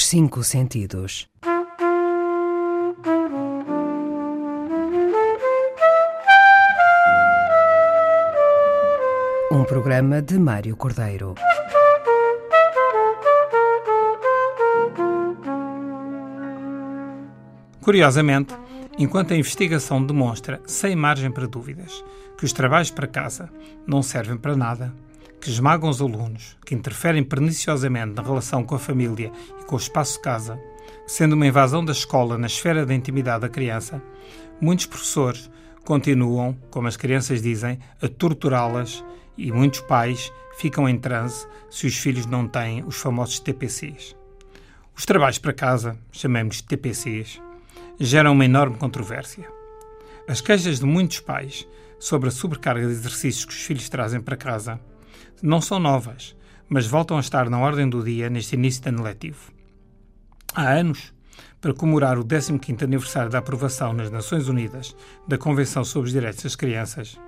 Os cinco sentidos. Um programa de Mário Cordeiro. Curiosamente, enquanto a investigação demonstra, sem margem para dúvidas, que os trabalhos para casa não servem para nada, que esmagam os alunos, que interferem perniciosamente na relação com a família e com o espaço de casa, sendo uma invasão da escola na esfera da intimidade da criança, muitos professores continuam, como as crianças dizem, a torturá-las e muitos pais ficam em transe se os filhos não têm os famosos TPCs. Os trabalhos para casa, chamemos TPCs, geram uma enorme controvérsia. As queixas de muitos pais sobre a sobrecarga de exercícios que os filhos trazem para casa não são novas, mas voltam a estar na ordem do dia neste início de ano letivo. Há anos, para comemorar o 15º aniversário da aprovação nas Nações Unidas da Convenção sobre os Direitos das Crianças,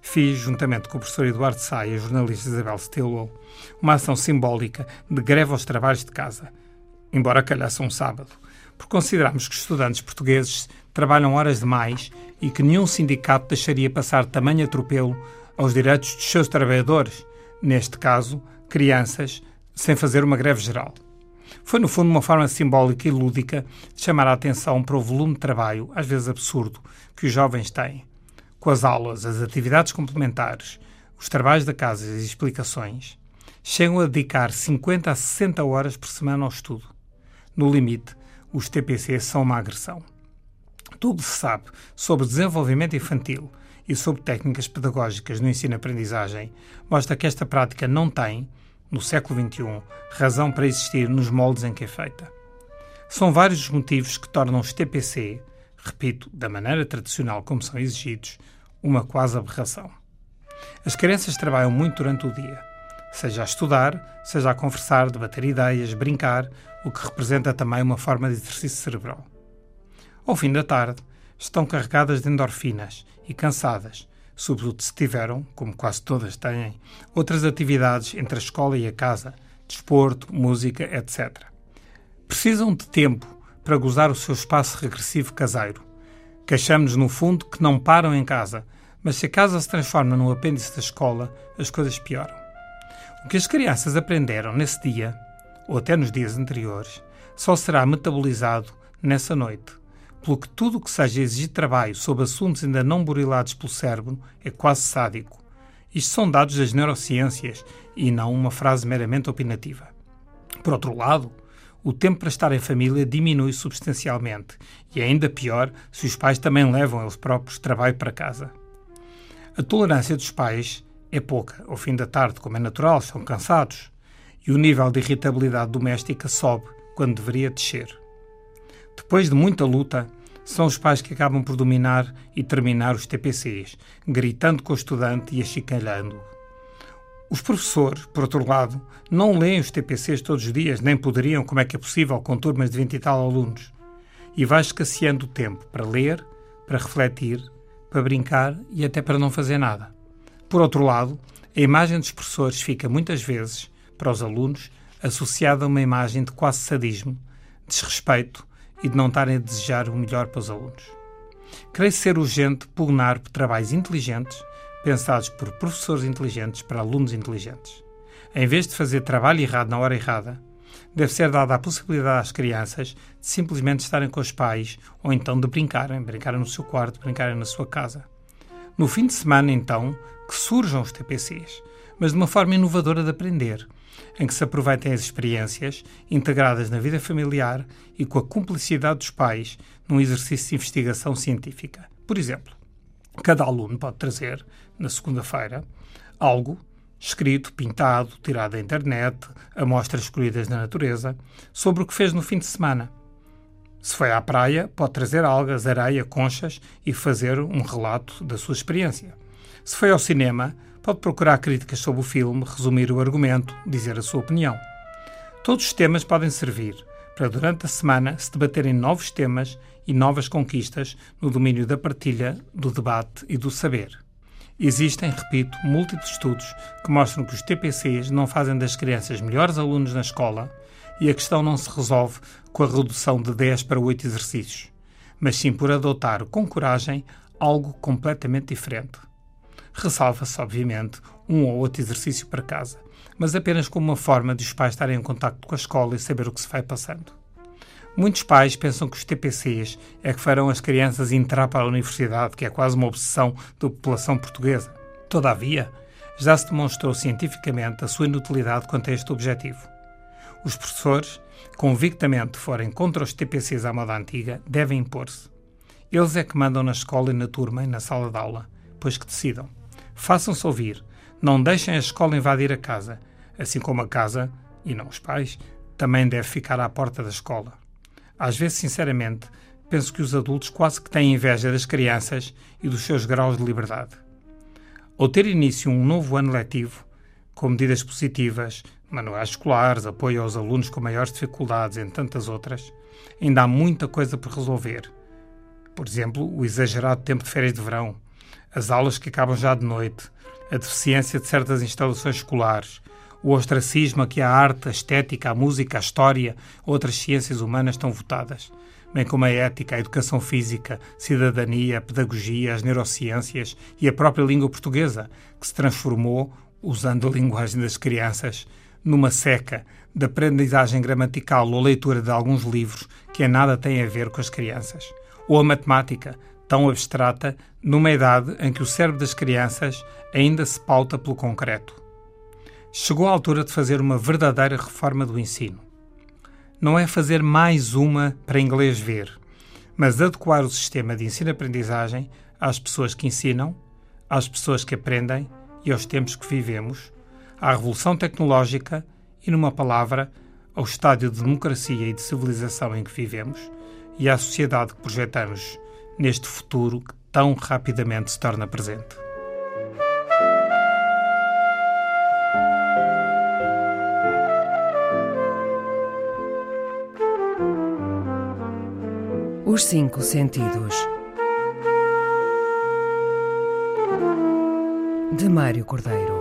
fiz, juntamente com o professor Eduardo Sá e a jornalista Isabel Stilwell, uma ação simbólica de greve aos trabalhos de casa, embora calhasse um sábado, porque consideramos que estudantes portugueses trabalham horas demais e que nenhum sindicato deixaria passar tamanho atropelo aos direitos dos seus trabalhadores, neste caso, crianças, sem fazer uma greve geral. Foi, no fundo, uma forma simbólica e lúdica de chamar a atenção para o volume de trabalho, às vezes absurdo, que os jovens têm. Com as aulas, as atividades complementares, os trabalhos da casa e as explicações, chegam a dedicar 50 a 60 horas por semana ao estudo. No limite, os TPC são uma agressão. Tudo se sabe sobre desenvolvimento infantil e sobre técnicas pedagógicas no ensino-aprendizagem mostra que esta prática não tem, no século XXI, razão para existir nos moldes em que é feita. São vários os motivos que tornam os TPC, repito, da maneira tradicional como são exigidos, uma quase aberração. As crianças trabalham muito durante o dia, seja a estudar, seja a conversar, debater ideias, brincar, o que representa também uma forma de exercício cerebral. Ao fim da tarde, estão carregadas de endorfinas e cansadas, sobretudo se tiveram, como quase todas têm, outras atividades entre a escola e a casa, desporto, música, etc. Precisam de tempo para gozar o seu espaço regressivo caseiro. Queixamos-nos, no fundo, que não param em casa, mas se a casa se transforma num apêndice da escola, as coisas pioram. O que as crianças aprenderam nesse dia, ou até nos dias anteriores, só será metabolizado nessa noite, pelo que tudo o que seja exigir trabalho sobre assuntos ainda não burilados pelo cérebro é quase sádico. Isto são dados das neurociências e não uma frase meramente opinativa. Por outro lado, o tempo para estar em família diminui substancialmente e é ainda pior se os pais também levam eles próprios trabalho para casa. A tolerância dos pais é pouca. Ao fim da tarde, como é natural, estão cansados e o nível de irritabilidade doméstica sobe quando deveria descer. Depois de muita luta, são os pais que acabam por dominar e terminar os TPCs, gritando com o estudante e achicalhando-o. Os professores, por outro lado, não leem os TPCs todos os dias, nem poderiam, como é que é possível, com turmas de 20 e tal alunos. E vai escasseando o tempo para ler, para refletir, para brincar e até para não fazer nada. Por outro lado, a imagem dos professores fica muitas vezes, para os alunos, associada a uma imagem de quase sadismo, desrespeito e de não estarem a desejar o melhor para os alunos. Creio ser urgente pugnar por trabalhos inteligentes, pensados por professores inteligentes para alunos inteligentes. Em vez de fazer trabalho errado na hora errada, deve ser dada a possibilidade às crianças de simplesmente estarem com os pais ou então de brincarem, brincarem no seu quarto, brincarem na sua casa. No fim de semana, então, que surjam os TPCs, mas de uma forma inovadora de aprender, em que se aproveitem as experiências integradas na vida familiar e com a cumplicidade dos pais num exercício de investigação científica. Por exemplo, cada aluno pode trazer, na segunda-feira, algo escrito, pintado, tirado da internet, amostras escolhidas na natureza, sobre o que fez no fim de semana. Se foi à praia, pode trazer algas, areia, conchas e fazer um relato da sua experiência. Se foi ao cinema, pode procurar críticas sobre o filme, resumir o argumento, dizer a sua opinião. Todos os temas podem servir para, durante a semana, se debaterem novos temas e novas conquistas no domínio da partilha, do debate e do saber. Existem, repito, múltiplos estudos que mostram que os TPCs não fazem das crianças melhores alunos na escola E a questão não se resolve com a redução de 10 para 8 exercícios, mas sim por adotar com coragem algo completamente diferente. Ressalva-se, obviamente, um ou outro exercício para casa, mas apenas como uma forma de os pais estarem em contato com a escola e saber o que se vai passando. Muitos pais pensam que os TPCs é que farão as crianças entrar para a universidade, que é quase uma obsessão da população portuguesa. Todavia, já se demonstrou cientificamente a sua inutilidade quanto a este objetivo. Os professores, convictamente forem contra os TPCs à moda antiga, devem impor-se. Eles é que mandam na escola e na turma e na sala de aula, pois que decidam. Façam-se ouvir, não deixem a escola invadir a casa, assim como a casa, e não os pais, também deve ficar à porta da escola. Às vezes, sinceramente, penso que os adultos quase que têm inveja das crianças e dos seus graus de liberdade. Ao ter início um novo ano letivo, com medidas positivas, manuais escolares, apoio aos alunos com maiores dificuldades, entre tantas outras, ainda há muita coisa por resolver. Por exemplo, o exagerado tempo de férias de verão, as aulas que acabam já de noite, a deficiência de certas instalações escolares, o ostracismo a que a arte, a estética, a música, a história, outras ciências humanas estão votadas bem como a ética, a educação física, cidadania, a pedagogia, as neurociências e a própria língua portuguesa, que se transformou, usando a linguagem das crianças, numa seca de aprendizagem gramatical ou leitura de alguns livros que a nada têm a ver com as crianças. Ou a matemática, tão abstrata, numa idade em que o cérebro das crianças ainda se pauta pelo concreto. Chegou a altura de fazer uma verdadeira reforma do ensino não é fazer mais uma para inglês ver, mas adequar o sistema de ensino-aprendizagem às pessoas que ensinam, às pessoas que aprendem e aos tempos que vivemos, à revolução tecnológica e, numa palavra, ao estádio de democracia e de civilização em que vivemos e à sociedade que projetamos neste futuro que tão rapidamente se torna presente. Os Cinco Sentidos. De Mário Cordeiro.